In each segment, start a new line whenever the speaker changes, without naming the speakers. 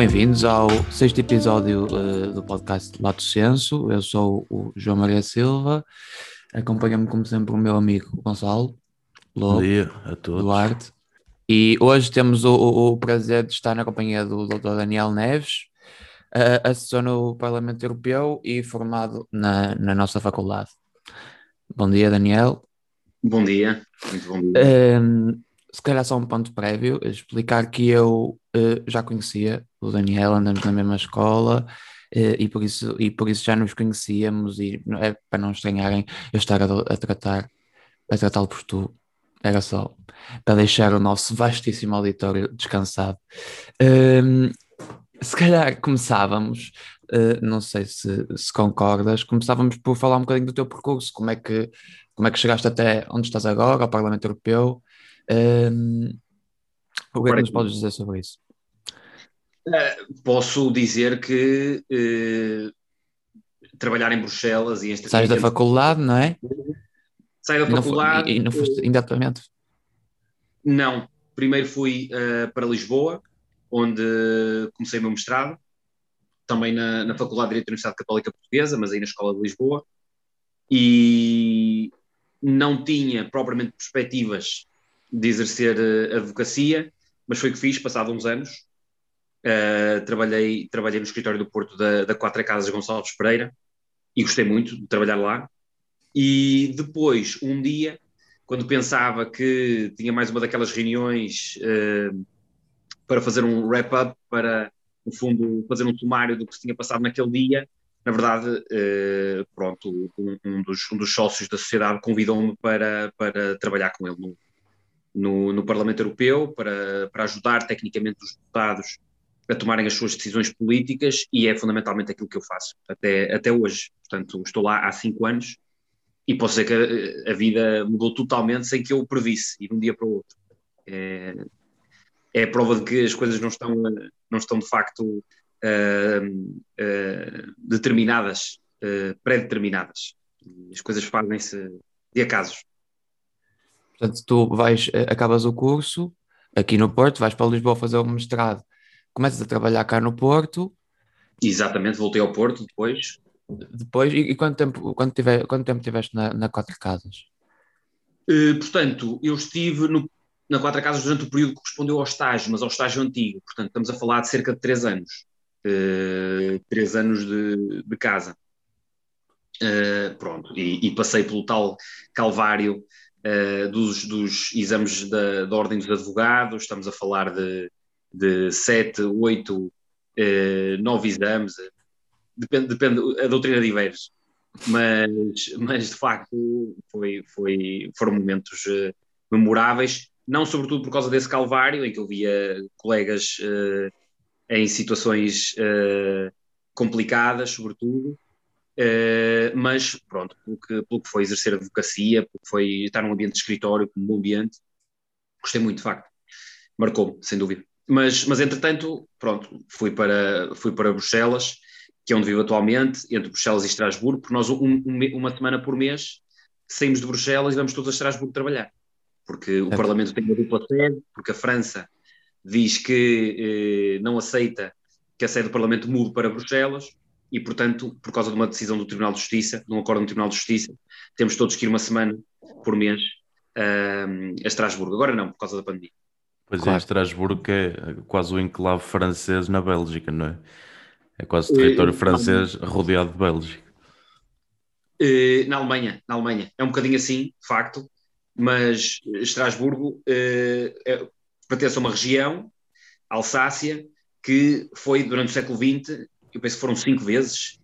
bem-vindos ao sexto episódio uh, do podcast Lato Senso. Eu sou o João Maria Silva. Acompanha-me, como sempre, o meu amigo Gonçalo
Lobo, Bom dia a todos.
Duarte. E hoje temos o, o, o prazer de estar na companhia do Dr. Daniel Neves, uh, assessor no Parlamento Europeu e formado na, na nossa faculdade. Bom dia, Daniel.
Bom dia, muito bom dia.
Uh, se calhar só um ponto prévio, explicar que eu uh, já conhecia o Daniel, andamos na mesma escola uh, e, por isso, e por isso já nos conhecíamos e é para não estranharem eu estar a, a tratar a tratá-lo por tu, era só para deixar o nosso vastíssimo auditório descansado. Uh, se calhar começávamos, uh, não sei se, se, concordas, começávamos por falar um bocadinho do teu percurso, como é que, como é que chegaste até onde estás agora, ao Parlamento Europeu, um, o que é que nos podes dizer sobre isso?
Uh, posso dizer que uh, trabalhar em Bruxelas e
este Sais da faculdade, não é?
Saio da faculdade.
Não, e não foste imediatamente?
Não. Primeiro fui uh, para Lisboa, onde comecei o meu mestrado, também na, na Faculdade de Direito da Universidade Católica Portuguesa, mas aí na Escola de Lisboa, e não tinha propriamente perspectivas de exercer advocacia, mas foi o que fiz, passado uns anos. Uh, trabalhei, trabalhei no escritório do Porto da, da Quatro Casas Gonçalves Pereira e gostei muito de trabalhar lá. E depois, um dia, quando pensava que tinha mais uma daquelas reuniões uh, para fazer um wrap-up, para, no fundo, fazer um sumário do que se tinha passado naquele dia, na verdade, uh, pronto, um, um, dos, um, dos, sócios da sociedade convidou-me para, para trabalhar com ele no, no, no Parlamento Europeu para, para ajudar tecnicamente os deputados a tomarem as suas decisões políticas e é fundamentalmente aquilo que eu faço até, até hoje. Portanto, estou lá há cinco anos e posso dizer que a, a vida mudou totalmente sem que eu o previsse, e de um dia para o outro. É, é a prova de que as coisas não estão, não estão de facto uh, uh, determinadas, uh, pré-determinadas. As coisas fazem-se de acasos.
Portanto, tu vais, eh, acabas o curso aqui no Porto, vais para Lisboa fazer o mestrado, começas a trabalhar cá no Porto.
Exatamente, voltei ao Porto depois.
Depois, e, e quanto, tempo, quanto, tive, quanto tempo tiveste na, na Quatro Casas?
Uh, portanto, eu estive no, na Quatro Casas durante o período que correspondeu ao estágio, mas ao estágio antigo. Portanto, estamos a falar de cerca de três anos. Uh, três anos de, de casa. Uh, pronto, e, e, passei pelo tal calvário uh, dos, dos, exames da, da, Ordem dos Advogados, estamos a falar de, de sete, oito, uh, nove exames, depende, depende, a doutrina diverge, mas, mas de facto foi, foi, foram momentos uh, memoráveis, não sobretudo por causa desse calvário, em que eu via colegas em situações complicadas, sobretudo, Uh, mas pronto, pelo que, pelo que foi exercer advocacia, pelo que foi estar num ambiente de escritório, como um ambiente, gostei muito de facto, marcou sem dúvida. Mas, mas entretanto, pronto, fui para, fui para Bruxelas, que é onde vivo atualmente, entre Bruxelas e Estrasburgo, porque nós um, um, uma semana por mês saímos de Bruxelas e vamos todos a Estrasburgo trabalhar, porque o é. Parlamento tem uma dupla sede, porque a França diz que eh, não aceita que a sede do Parlamento mude para Bruxelas, e, portanto, por causa de uma decisão do Tribunal de Justiça, de um acordo do Tribunal de Justiça, temos todos que ir uma semana por mês uh, a Estrasburgo. Agora não, por causa da pandemia.
Pois é, claro. é, Estrasburgo é quase o enclave francês na Bélgica, não é? É quase território uh, francês rodeado de Bélgica.
Uh, na Alemanha, na Alemanha. É um bocadinho assim, de facto, mas Estrasburgo eh, é, pertence a uma região, Alsácia, que foi durante o século XX eu penso que foram cinco vezes,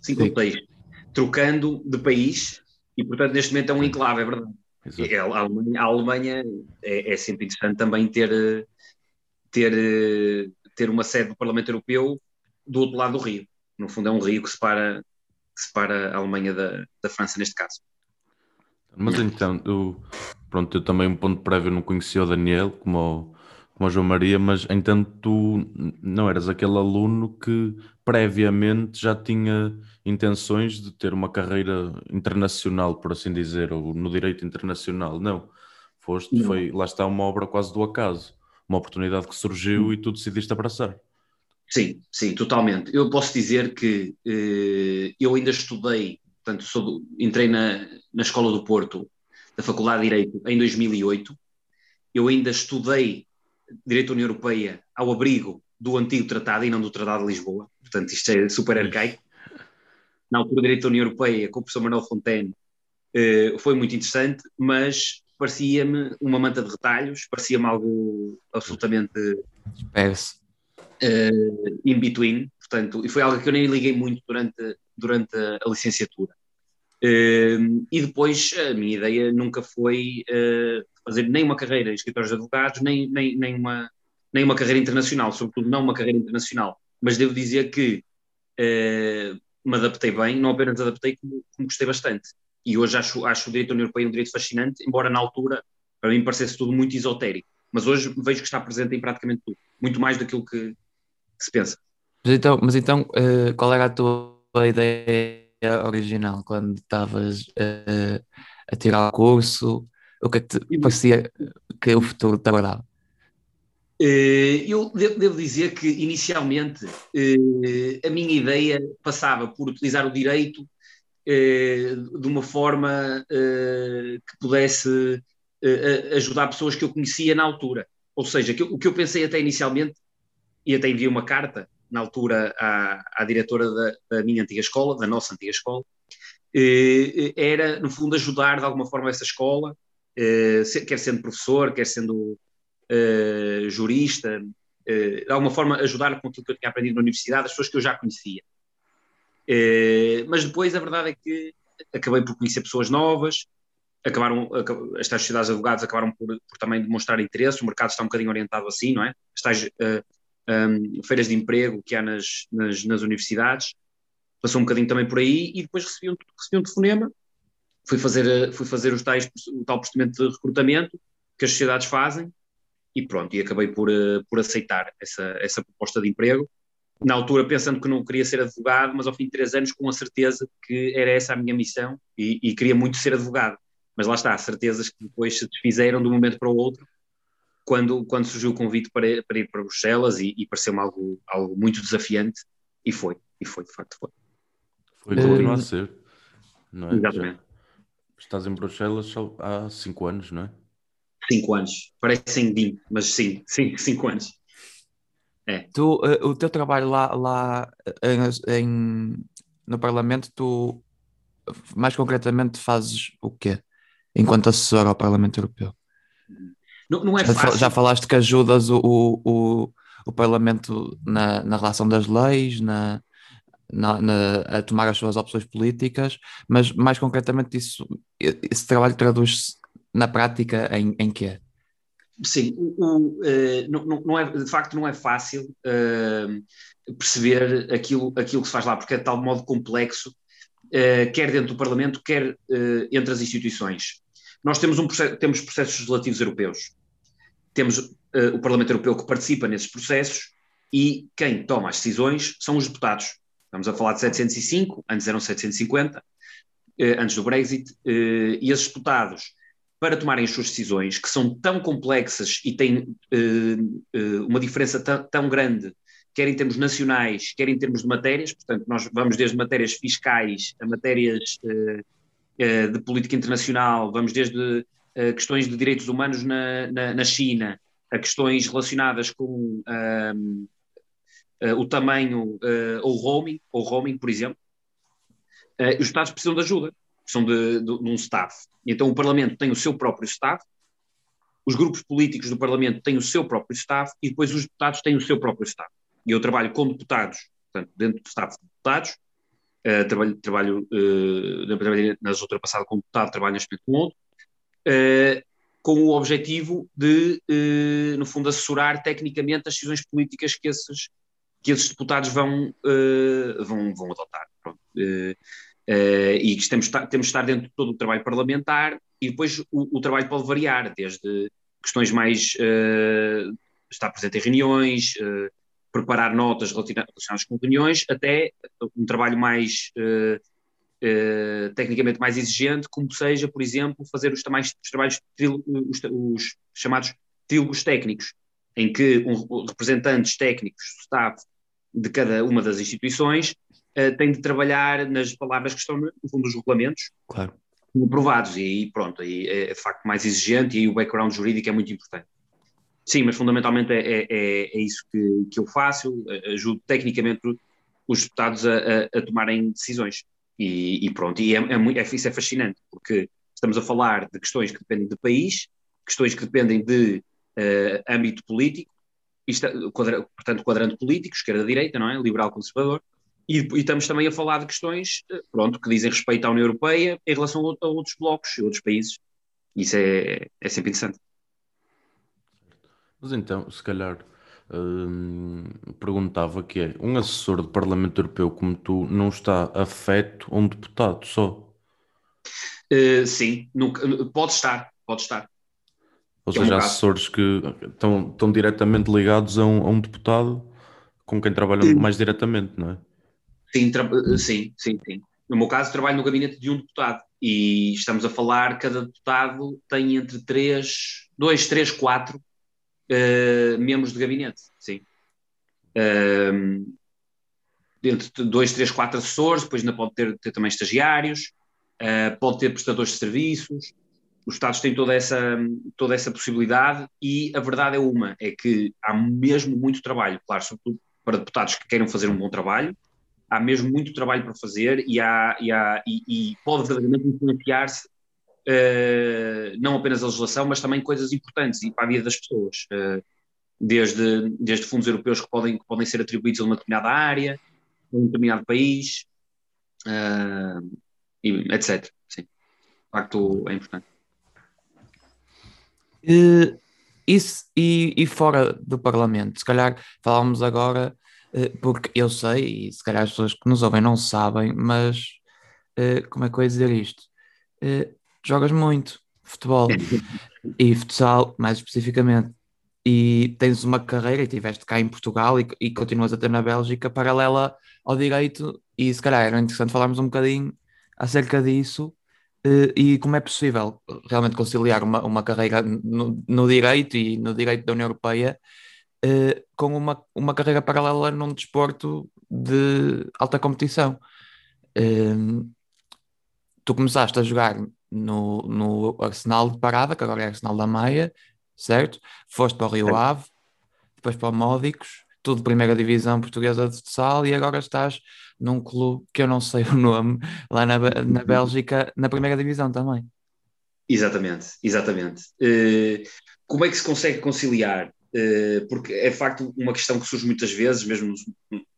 cinco seis, trocando de país, e portanto neste momento é um enclave, é verdade. É, a Alemanha, a Alemanha é, é, sempre interessante também ter, ter, ter uma sede do Parlamento Europeu do outro lado do rio. No fundo, é um rio que separa, que separa a Alemanha da, da França, neste caso.
Mas então, eu, pronto, eu também um ponto prévio não conhecia o Daniel, como como João Maria, mas entanto tu não eras aquele aluno que previamente já tinha intenções de ter uma carreira internacional, por assim dizer, ou no direito internacional. Não. Foste, não. foi, lá está uma obra quase do acaso, uma oportunidade que surgiu e tu decidiste abraçar.
Sim, sim, totalmente. Eu posso dizer que eh, eu ainda estudei, portanto, sou, entrei na, na Escola do Porto, da Faculdade de Direito, em 2008. Eu ainda estudei Direito da União Europeia ao abrigo do antigo tratado e não do Tratado de Lisboa. Portanto, isto é super arcaico. Na altura, o Direito da União Europeia, com o professor Manuel Fontaine, eh, foi muito interessante, mas parecia-me uma manta de retalhos, parecia-me algo absolutamente uh, in between, portanto, e foi algo que eu nem liguei muito durante, durante a licenciatura. E depois a minha ideia nunca foi uh, fazer nem uma carreira em escritórios de advogados, nem, nem, nem, uma, nem uma carreira internacional, sobretudo não uma carreira internacional. Mas devo dizer que uh, me adaptei bem, não apenas adaptei, como, como gostei bastante. E hoje acho, acho o direito da União Europeia um direito fascinante, embora na altura para mim parecesse tudo muito esotérico. Mas hoje vejo que está presente em praticamente tudo, muito mais daquilo que, que se pensa.
Mas então, mas então uh, qual era a tua ideia original quando estavas uh, a tirar o curso? O que é que te parecia que o futuro te agradava?
Eh, eu devo dizer que, inicialmente, a minha ideia passava por utilizar o direito eh, de uma forma eh, que pudesse eh, ajudar pessoas que eu conhecia na altura. Ou seja, o que eu pensei até inicialmente, e até enviei uma carta na altura à, à diretora da, da, minha antiga escola, da nossa antiga escola, era, no fundo, ajudar de alguma forma essa escola, quer sendo professor, quer sendo jurista, de alguma forma ajudar com aquilo que eu tinha aprendido na universidade, as pessoas que eu já conhecia. Eh, mas depois a verdade é que acabei por conhecer pessoas novas, acabaram, estas sociedades de advogados acabaram por, por, também demonstrar interesse, o mercado está um bocadinho orientado assim, não é? Eh, um, feiras de emprego que há nas, nas, nas, universidades, passou um bocadinho também por aí e depois recebi um, recebi um telefonema, fui fazer, eh, fui fazer os tais, o tal procedimento de recrutamento que as sociedades fazem e pronto, e acabei por, uh, por aceitar essa, essa proposta de emprego. Na altura pensando que não queria ser advogado, mas ao fim de três anos com a certeza que era essa a minha missão e, e queria muito ser advogado. Mas lá está, certezas que depois se desfizeram de um momento para o outro, quando, quando surgiu o convite para, para ir para Bruxelas e, e pareceu-me algo, algo muito desafiante, e foi, e foi, de facto foi.
Foi, continua a ser. Não é?
Exatamente. Já
estás em Bruxelas há cinco anos, não é?
Cinco anos, parecem 20, mas sim, sim, cinco anos. É.
Tu, uh, o teu trabalho lá, lá em, em, no Parlamento, tu mais concretamente fazes o quê? Enquanto assessor ao Parlamento Europeu?
Não, não é já, fácil.
já falaste que ajudas o, o, o Parlamento na, na relação das leis, na, na, na, a tomar as suas opções políticas, mas mais concretamente isso, esse trabalho traduz-se na prática em, em quê?
Sim, o, o, uh, não, não, é, de facto não é fácil uh, perceber aquilo, aquilo que se faz lá, porque é de tal modo complexo, uh, quer dentro do Parlamento, quer entre as instituições. Nós temos, um processo, temos processos legislativos europeus, temos o Parlamento Europeu que participa nesses processos e quem toma as decisões são os deputados. Estamos a falar de 705, antes eram 750, antes do Brexit, e esses deputados para tomarem as suas decisões, que são tão complexas e têm uh, uh, uma diferença tão grande, quer em termos nacionais, quer em termos de matérias, portanto, nós vamos desde matérias fiscais a matérias uh, de política internacional, vamos desde questões de direitos humanos na, na, na, China, a questões relacionadas com o tamanho ou roaming, ou roaming, por exemplo. os Estados precisam de ajuda são de, de, de um staff. Então o Parlamento tem o seu próprio staff, os grupos políticos do Parlamento têm o seu próprio staff e depois os deputados têm o seu próprio staff. E eu trabalho com deputados, portanto, dentro do staff de deputados, uh, trabalho, trabalho uh, na legislatura passada com deputado, trabalho neste momento com outro, uh, com o objetivo de, uh, no fundo, assessorar tecnicamente as decisões políticas que esses, que esses deputados vão, vão, vão adotar. E que temos, temos de estar dentro de todo o trabalho parlamentar e depois o, o trabalho pode variar, desde questões mais estar presente em reuniões, preparar notas relacionadas com reuniões, até um trabalho mais tecnicamente mais exigente, como seja, por exemplo, fazer os, tamais, os trabalhos, os, os, chamados trílogos técnicos, em que um, representantes técnicos do staff de cada uma das instituições uh, tem de trabalhar nas palavras que estão no fundo dos regulamentos.
Claro.
Aprovados, e aí pronto, aí é de facto mais exigente e o background jurídico é muito importante. Sim, mas fundamentalmente é, é, é, é isso que, que eu faço, ajudo tecnicamente os deputados a, a, a tomarem decisões. E, e, pronto, e é, é, é, isso é fascinante, porque estamos a falar de questões que dependem do país, questões que dependem de uh, âmbito político, isto, quadra, portanto, quadrante político, esquerda-direita, não é? Liberal-conservador, e, e, estamos também a falar de questões, eh, pronto, que dizem respeito à União Europeia em relação a, a outros blocos e outros países. Isso é, é sempre interessante.
Mas então, se calhar, perguntava que é, um assessor do Parlamento Europeu como tu não está afeto a um deputado só?
Uh, sim, nunca, pode estar, pode estar.
Ou seja, há assessores que estão, estão diretamente ligados a um, a um deputado com quem trabalham sim. mais diretamente, não é?
Sim, sim, sim, sim. No meu caso, trabalho no gabinete de um deputado e estamos a falar, cada deputado tem entre três, dois, três, quatro uh, membros de gabinete, sim. Uh, entre dois, três, quatro assessores, depois ainda pode ter, ter também estagiários, uh, pode ter prestadores de serviços, os Estados têm toda essa, toda essa possibilidade e a verdade é uma, é que há mesmo muito trabalho, claro, sobretudo para deputados que queiram fazer um bom trabalho, há mesmo muito trabalho para fazer e, há, e, há, e, e pode verdadeiramente influenciar-se não apenas a legislação, mas também coisas importantes e para a vida das pessoas, uh, desde, desde fundos europeus que podem, que podem ser atribuídos a uma determinada área, a um determinado país, uh, etc. Sim, de facto é importante.
Uh, isso, e, e fora do Parlamento, se calhar falávamos agora, porque eu sei, e se calhar as pessoas que nos ouvem não sabem, mas como é que eu ia dizer isto? Jogas muito futebol e futsal, mais especificamente, e tens uma carreira e estiveste cá em Portugal e, e continuas a ter na Bélgica paralela ao direito, e se calhar era interessante falarmos um bocadinho acerca disso Uh, e como é possível realmente conciliar uma, uma carreira no, no, direito e no direito da União Europeia uh, com uma, uma carreira paralela num desporto de alta competição. Uh, tu começaste a jogar no, no Arsenal de Parada, que agora é Arsenal da Maia, certo? Foste para o Rio Ave, depois para o Módicos, tudo primeira divisão portuguesa de futsal e agora estás num clube que eu não sei o nome, lá na, na Bélgica, na primeira divisão também.
Exatamente, exatamente. Uh, como é que se consegue conciliar? Uh, porque é de facto uma questão que surge muitas vezes, mesmo nos,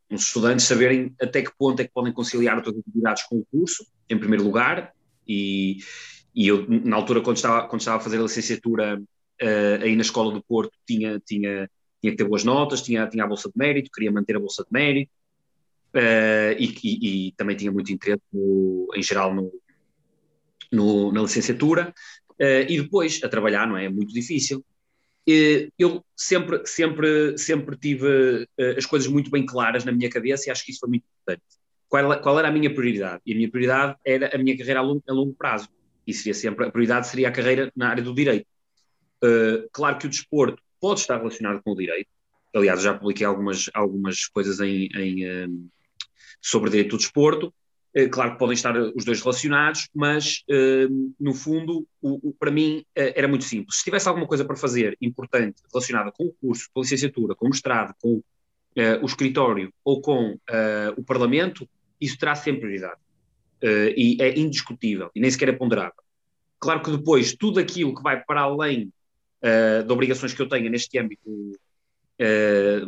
nos, estudantes, saberem até que ponto é que podem conciliar outras atividades com o curso, em primeiro lugar, e, e eu, na altura, quando estava, quando estava a fazer a licenciatura uh, aí na Escola do Porto, tinha, tinha, tinha que ter boas notas, tinha, tinha a Bolsa de Mérito, queria manter a Bolsa de Mérito, uh, e, e, e, também tinha muito interesse, no, em geral, no, no, na licenciatura, uh, e depois a trabalhar, não é? É muito difícil. Eu sempre, sempre, sempre tive as coisas muito bem claras na minha cabeça e acho que isso foi muito importante. Qual, qual era a minha prioridade? E a minha prioridade era a minha carreira a longo, a longo prazo. E seria sempre, a prioridade seria a carreira na área do direito. claro que o desporto pode estar relacionado com o direito, aliás, já publiquei algumas, algumas coisas em, em, sobre direito do desporto. Eh, claro que podem estar os dois relacionados, mas eh, no fundo, o, o, para mim, eh, era muito simples. Se tivesse alguma coisa para fazer importante relacionada com o curso, com a licenciatura, com o mestrado, com o escritório ou com o Parlamento, isso terá sempre prioridade. e é indiscutível, e nem sequer é ponderável. Claro que depois, tudo aquilo que vai para além de obrigações que eu tenho neste âmbito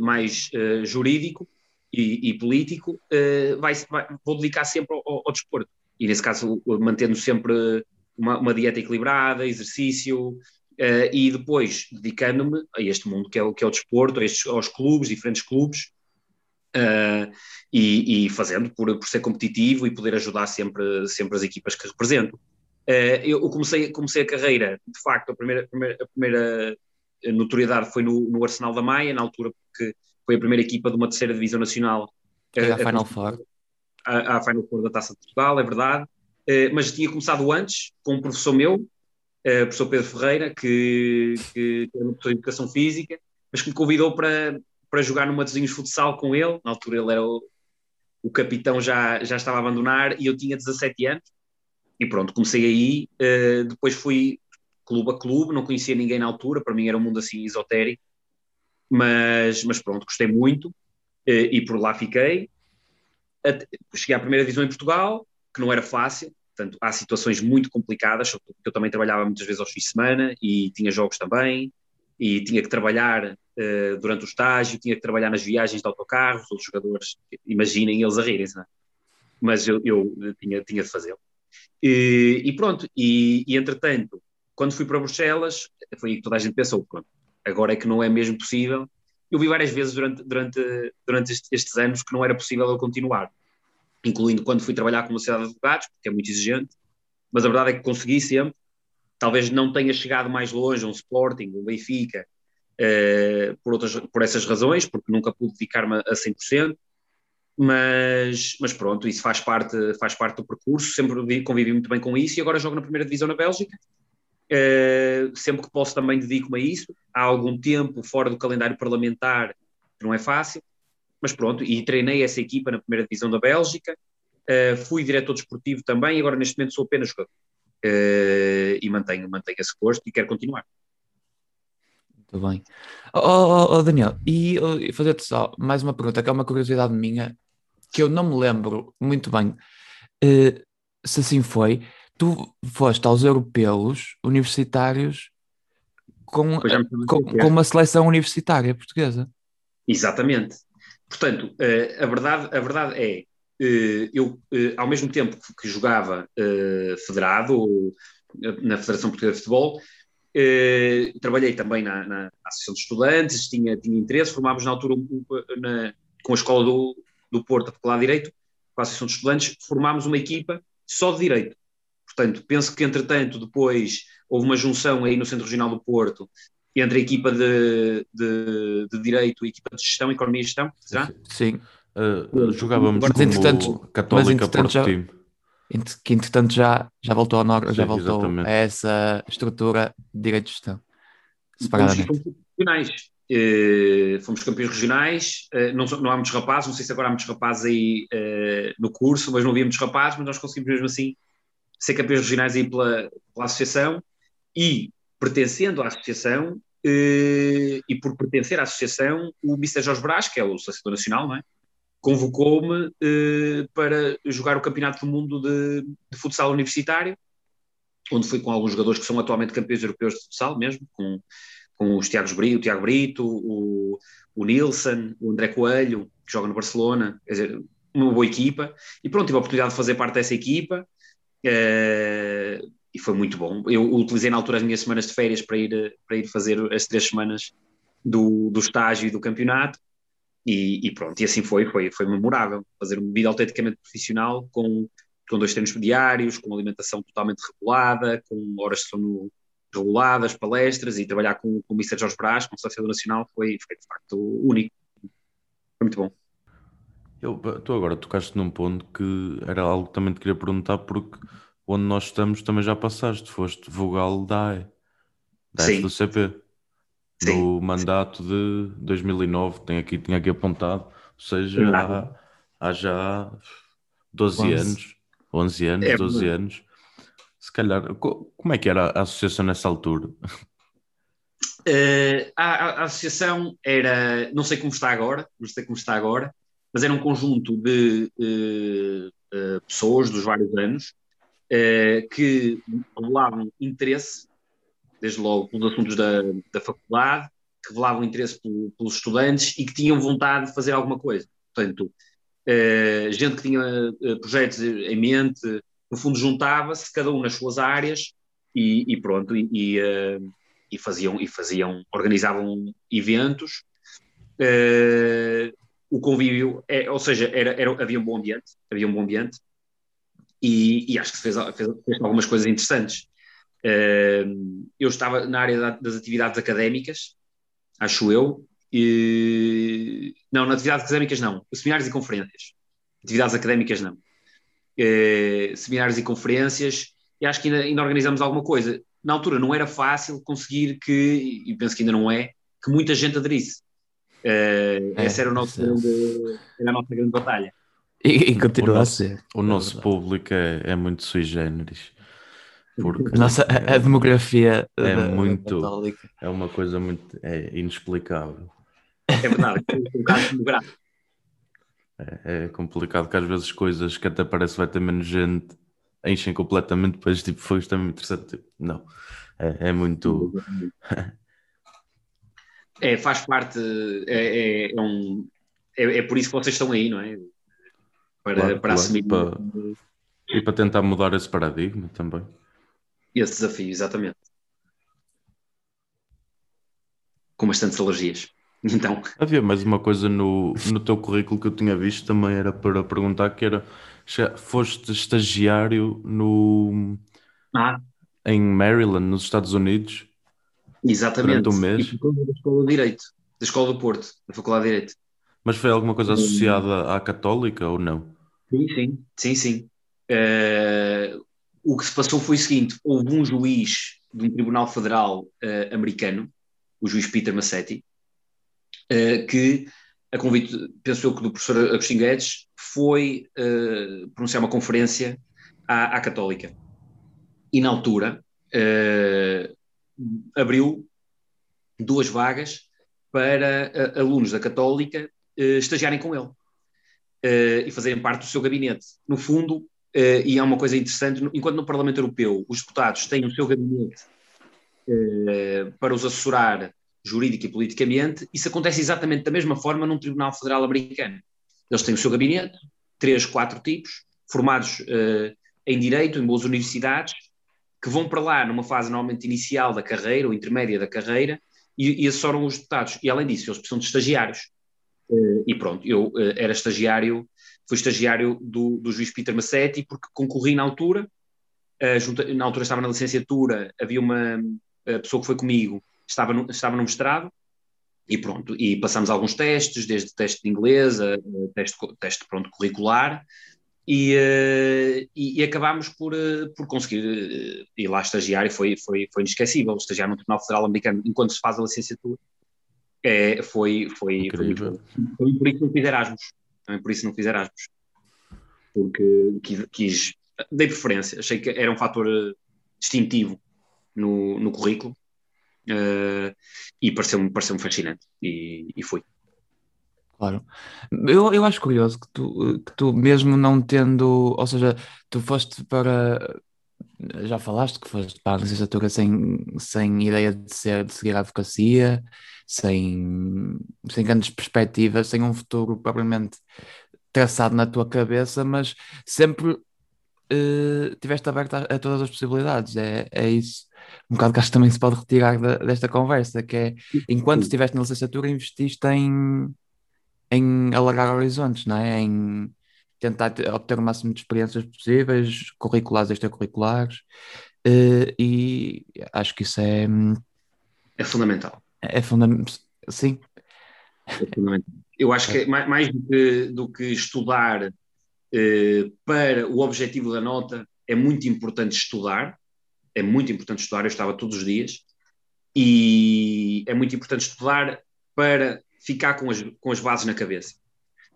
mais jurídico, e, e político, uh, vai, vai, vou dedicar sempre ao, ao, desporto. E nesse caso, mantendo sempre uma, uma dieta equilibrada, exercício, uh, e depois dedicando-me a este mundo que é, que é o desporto, estes, aos clubes, diferentes clubes, uh, e, e, fazendo por, por ser competitivo e poder ajudar sempre, sempre as equipas que represento. eu comecei, comecei a carreira, de facto, a primeira, a primeira, a primeira notoriedade foi no, no Arsenal da Maia, na altura porque foi a primeira equipa de uma terceira divisão nacional.
É a, Final Four.
A, a Final Four da Taça de Portugal, é verdade. Uh, mas tinha começado antes com um professor meu, uh, professor Pedro Ferreira, que, que era professor de Educação Física, mas que me convidou para, para jogar no Matosinhos Futsal com ele. Na altura ele era o, o capitão, já, já estava a abandonar e eu tinha 17 anos. E pronto, comecei aí. Uh, depois fui clube a clube, não conhecia ninguém na altura, para mim era um mundo assim esotérico. Mas, mas pronto, gostei muito uh, e por lá fiquei. cheguei à primeira divisão em Portugal, que não era fácil, portanto, há situações muito complicadas, porque eu também trabalhava muitas vezes aos fins de semana e tinha jogos também, e tinha que trabalhar uh, durante o estágio, tinha que trabalhar nas viagens de autocarros, os jogadores, imaginem eles a rirem-se, é? mas eu, eu, tinha, tinha de fazê-lo. E, e, pronto, e, e, entretanto, quando fui para Bruxelas, foi aí que toda a gente pensou, pronto, agora é que não é mesmo possível. Eu vi várias vezes durante, durante, durante estes anos que não era possível eu continuar, incluindo quando fui trabalhar com uma sociedade de advogados, porque é muito exigente, mas a verdade é que consegui sempre, talvez não tenha chegado mais longe um Sporting, um Benfica, uh, por, outras, por essas razões, porque nunca pude dedicar-me a 100%, mas, mas pronto, isso faz parte, faz parte do percurso, sempre convivi muito bem com isso e agora jogo na primeira divisão na Bélgica. Uh, sempre que posso também dedico-me a isso. Há algum tempo fora do calendário parlamentar, não é fácil, mas pronto, e treinei essa equipa na primeira divisão da Bélgica, uh, fui diretor desportivo também agora neste momento sou apenas jogador uh, e mantenho, mantenho esse gosto e quero continuar.
Muito bem. Oh, oh, oh Daniel, e, oh, fazer-te só mais uma pergunta, que é uma curiosidade minha, que eu não me lembro muito bem uh, se assim foi. Tu foste aos europeus universitários com, com, com, uma seleção universitária portuguesa.
Exatamente. Portanto, uh, a, verdade, a verdade é, uh, eu, ao mesmo tempo que jogava federado na Federação Portuguesa de Futebol, trabalhei também na, na, Associação de Estudantes, tinha, tinha interesse, formámos na altura na, com a Escola do, do Porto, Faculdade de Direito, com a Associação de Estudantes, formámos uma equipa só de Direito. Portanto, penso que, entretanto, depois houve uma junção aí no Centro Regional do Porto entre a equipa de, de, de Direito e a equipa de Gestão, Economia e Gestão,
já? Sim.
Uh, jogávamos mas, como entretanto, Católica Porto já, Team.
Que, entretanto, já, já voltou, ao, já voltou a essa estrutura de Direito de Gestão, separadamente.
Fomos, Uh, fomos campeões regionais, uh, não, não há muitos rapazes, não sei se agora há muitos rapazes aí uh, no curso, mas não havia muitos rapazes, mas nós conseguimos mesmo assim ser campeões regionais aí pela, pela associação e pertencendo à associação e por pertencer à associação, o Mr. Jorge Brás, que é o selecionador nacional, é? Convocou-me para jogar o Campeonato do Mundo de, de Futsal Universitário, onde fui com alguns jogadores que são atualmente campeões europeus de futsal mesmo, com com os Tiago Brito, o Tiago Brito, o, o Nilson, o André Coelho, que joga no Barcelona, quer dizer, uma boa equipa, e pronto, tive a oportunidade de fazer parte dessa equipa, uh, e foi muito bom. Eu utilizei na altura as minhas semanas de férias para ir, para ir fazer as três semanas do, do estágio e do campeonato, e, e, pronto, e assim foi, foi, foi memorável, fazer uma vida autenticamente profissional, com, com dois treinos diários, com alimentação totalmente regulada, com horas de sono reguladas, palestras e trabalhar com, com o Mr. Jorge Brás, com o Selecionador Nacional, foi, foi de facto único. Foi muito bom.
Eu, tu agora tocaste num ponto que era algo que também te queria perguntar, porque onde nós estamos também já passaste, foste vogal da AE, da Sim. do CP, Sim. no mandato de 2009, tenho aqui, tinha aqui apontado, ou seja, há, há, já 12 11. anos, 11 anos, é, 12 anos. Se calhar, como é que era a associação nessa altura?
Uh, a, a, associação era, não sei como está agora, não sei como está agora, mas era um conjunto de uh, uh, pessoas dos vários anos que revelavam interesse, desde logo pelos assuntos da, da faculdade, que revelavam interesse pelo, pelos estudantes e que tinham vontade de fazer alguma coisa. Portanto, gente que tinha projetos em mente, no fundo juntava-se cada um nas suas áreas e, e pronto e, e, uh, e, faziam e faziam organizavam eventos uh, o convívio é, ou seja era, era, havia um bom ambiente havia um bom ambiente e, acho que se fez, fez, fez algumas coisas interessantes eu estava na área das atividades académicas acho eu e, não, nas atividades académicas não, seminários e conferências atividades académicas não eh, seminários e conferências, e acho que ainda, ainda organizamos alguma coisa. Na altura não era fácil conseguir que, e penso que ainda não é, que muita gente aderisse. Uh, é, essa era, o nosso grande, era a nossa grande batalha.
E, e continua
nosso,
a ser.
O nosso público é, é muito sui generis.
Porque Nossa, a, a demografia
é
da,
muito
da
é uma coisa muito é inexplicável.
É verdade, é um caso demográfico.
É, é, complicado que às vezes coisas que até parece que vai ter menos gente enchem completamente, depois tipo, foi extremamente interessante. Tipo, não, é, é muito.
é, faz parte, é, é, é um, é, é, por isso que vocês estão aí, não é? Para,
claro,
para
claro,
assumir.
Para, e para tentar mudar esse paradigma também.
Esse desafio, exatamente. Com bastantes alergias. Então.
Havia mais uma coisa no, no teu currículo que eu tinha visto também era para perguntar que era foste estagiário no
ah.
em Maryland, nos Estados Unidos.
Exatamente.
Durante um mês.
Da Escola de Direito, da Escola do Porto, da Faculdade de Direito.
Mas foi alguma coisa associada à católica ou não?
Sim, sim, sim, sim. Uh, o que se passou foi o seguinte: houve um juiz de um tribunal federal uh, americano, o juiz Peter Massetti, uh, que, a convite, penso eu que do professor Agostinho Guedes, foi uh, pronunciar uma conferência à, à, Católica. E na altura abriu duas vagas para alunos da Católica estagiarem com ele e fazerem parte do seu gabinete. No fundo, e é uma coisa interessante, enquanto no Parlamento Europeu os deputados têm o seu gabinete uh, para os assessorar jurídica e politicamente, isso acontece exatamente da mesma forma num Tribunal Federal Americano. Eles têm o seu gabinete, três, quatro tipos, formados uh, em Direito, em boas universidades, que vão para lá numa fase normalmente inicial da carreira ou intermédia da carreira e, e assessoram os deputados. E além disso, eles precisam de estagiários. Uh, e pronto, eu uh, era estagiário, fui estagiário do, do juiz Peter Massetti, porque concorri na altura, junto, na altura estava na licenciatura, havia uma pessoa que foi comigo, estava no, estava no mestrado, e pronto, e passamos alguns testes, desde teste de inglês, a, teste, teste pronto, curricular, e, uh, e, e, acabámos por, uh, por conseguir uh, ir lá estagiar e foi, foi, foi inesquecível, estagiar no Tribunal Federal Americano enquanto se faz a licenciatura. É, foi, foi, foi, muito, foi por isso que Erasmus. Também por isso não fiz Erasmus. Porque quis, dei preferência, achei que era um fator distintivo no, no currículo uh, e pareceu-me pareceu fascinante e, e fui.
Claro. Eu, eu acho curioso que tu, que tu, mesmo não tendo, ou seja, tu foste para. Já falaste que foste para a licenciatura sem, sem ideia de, ser, de seguir a advocacia, sem, sem grandes perspectivas, sem um futuro propriamente traçado na tua cabeça, mas sempre uh, tiveste aberto a, a, todas as possibilidades. É, é isso um bocado que acho que também se pode retirar da, desta conversa, que é enquanto estiveste na licenciatura investiste em, em alargar horizontes, não é? Em tentar ter, obter o máximo de experiências possíveis, curriculares, extracurriculares, uh, e acho que isso é...
É fundamental.
É, é fundamental, sim.
É. Eu acho que é mais, do, que, do que estudar uh, para o objetivo da nota, é muito importante estudar, é muito importante estudar, eu estava todos os dias, e é muito importante estudar para ficar com as, com as bases na cabeça.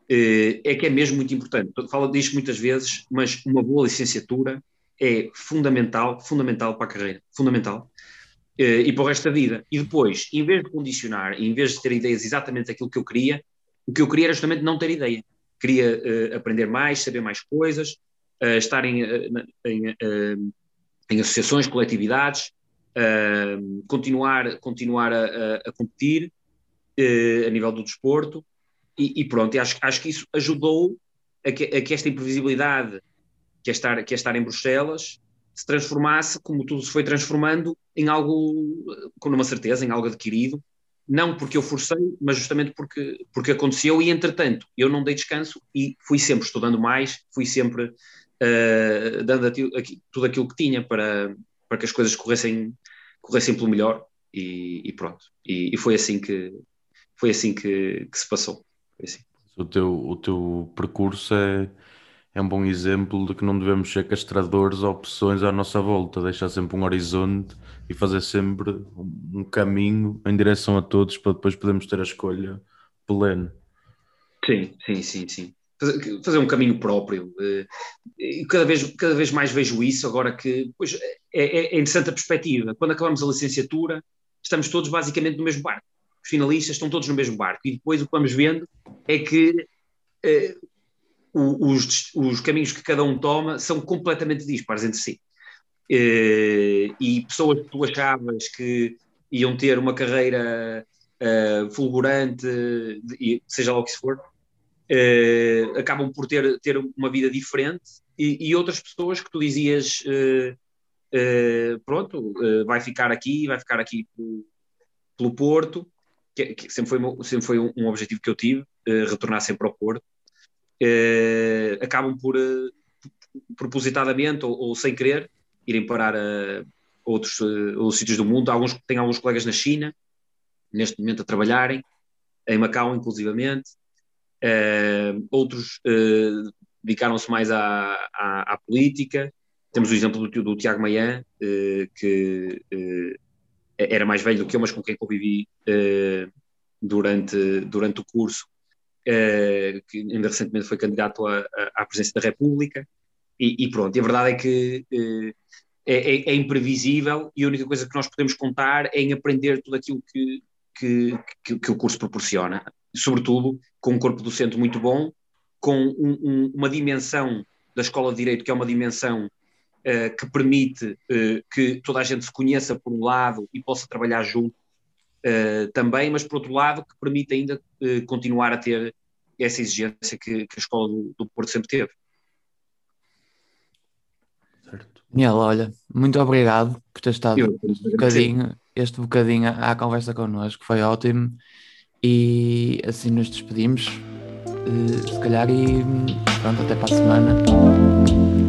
Eh, é que é mesmo muito importante. Falo disto muitas vezes, mas uma boa licenciatura é fundamental, fundamental para a carreira, fundamental. Eh, e para o resto da vida. E depois, em vez de condicionar, em vez de ter ideias exatamente daquilo que eu queria, o que eu queria era justamente não ter ideia. Queria uh, aprender mais, saber mais coisas, uh, estar em, em, em associações, coletividades, uh, continuar, continuar a, a, competir a nível do desporto e, e pronto, e acho, acho que isso ajudou a que, a que, esta imprevisibilidade que é, estar, que é estar em Bruxelas se transformasse, como tudo se foi transformando, em algo com uma certeza, em algo adquirido, não porque eu forcei, mas justamente porque, porque aconteceu e entretanto eu não dei descanso e fui sempre estudando mais, fui sempre uh, dando aqui, tudo aquilo que tinha para, para que as coisas corressem, corressem pelo melhor e, e pronto. E, e, foi assim que foi assim que, que se passou. Assim.
O, teu, o teu percurso é, é um bom exemplo de que não devemos ser castradores a opções à nossa volta, deixar sempre um horizonte e fazer sempre um caminho em direção a todos para depois podermos ter a escolha pleno.
Sim, sim, sim, sim. Fazer, fazer um caminho próprio. Eh, e cada vez, cada vez mais vejo isso, agora que pois, é, é, é interessante a perspectiva. Quando acabamos a licenciatura, estamos todos basicamente no mesmo barco. Os finalistas estão todos no mesmo barco. E depois o que vamos vendo é que eh, os, os caminhos que cada um toma são completamente dispares entre si. Eh, e pessoas que tu achavas que iam ter uma carreira uh, fulgurante, seja lá o que for, uh, acabam por ter, ter uma vida diferente. E, e outras pessoas que tu dizias pronto, vai ficar aqui, vai ficar aqui pelo, pelo Porto, que, que, sempre foi, sempre foi um, um objetivo que eu tive, retornar sempre ao Porto, acabam por propositadamente ou, ou, sem querer irem parar a outros, outros sítios do mundo. Alguns, tem alguns colegas na China, neste momento a trabalharem, em Macau inclusivamente. Uh, outros uh, dedicaram-se mais à, à, à, política. Temos o exemplo do, do Tiago Maia, uh, que era mais velho do que eu, mas com quem convivi durante, durante o curso, que ainda recentemente foi candidato à, à presidência da República. E, e, pronto, a verdade é que é, é, é, imprevisível e a única coisa que nós podemos contar é em aprender tudo aquilo que, que, que, que o curso proporciona, sobretudo com um corpo docente muito bom, com um, um, uma dimensão da Escola de Direito que é uma dimensão uh, que permite uh, que toda a gente se conheça por um lado e possa trabalhar junto uh, também, mas por outro lado que permite ainda continuar a ter essa exigência que, que a Escola do, do Porto sempre teve.
Daniel, olha, muito obrigado por ter estado um bocadinho, este bocadinho à conversa connosco, foi ótimo. E assim nos despedimos, eh, se calhar, e pronto, até para a semana.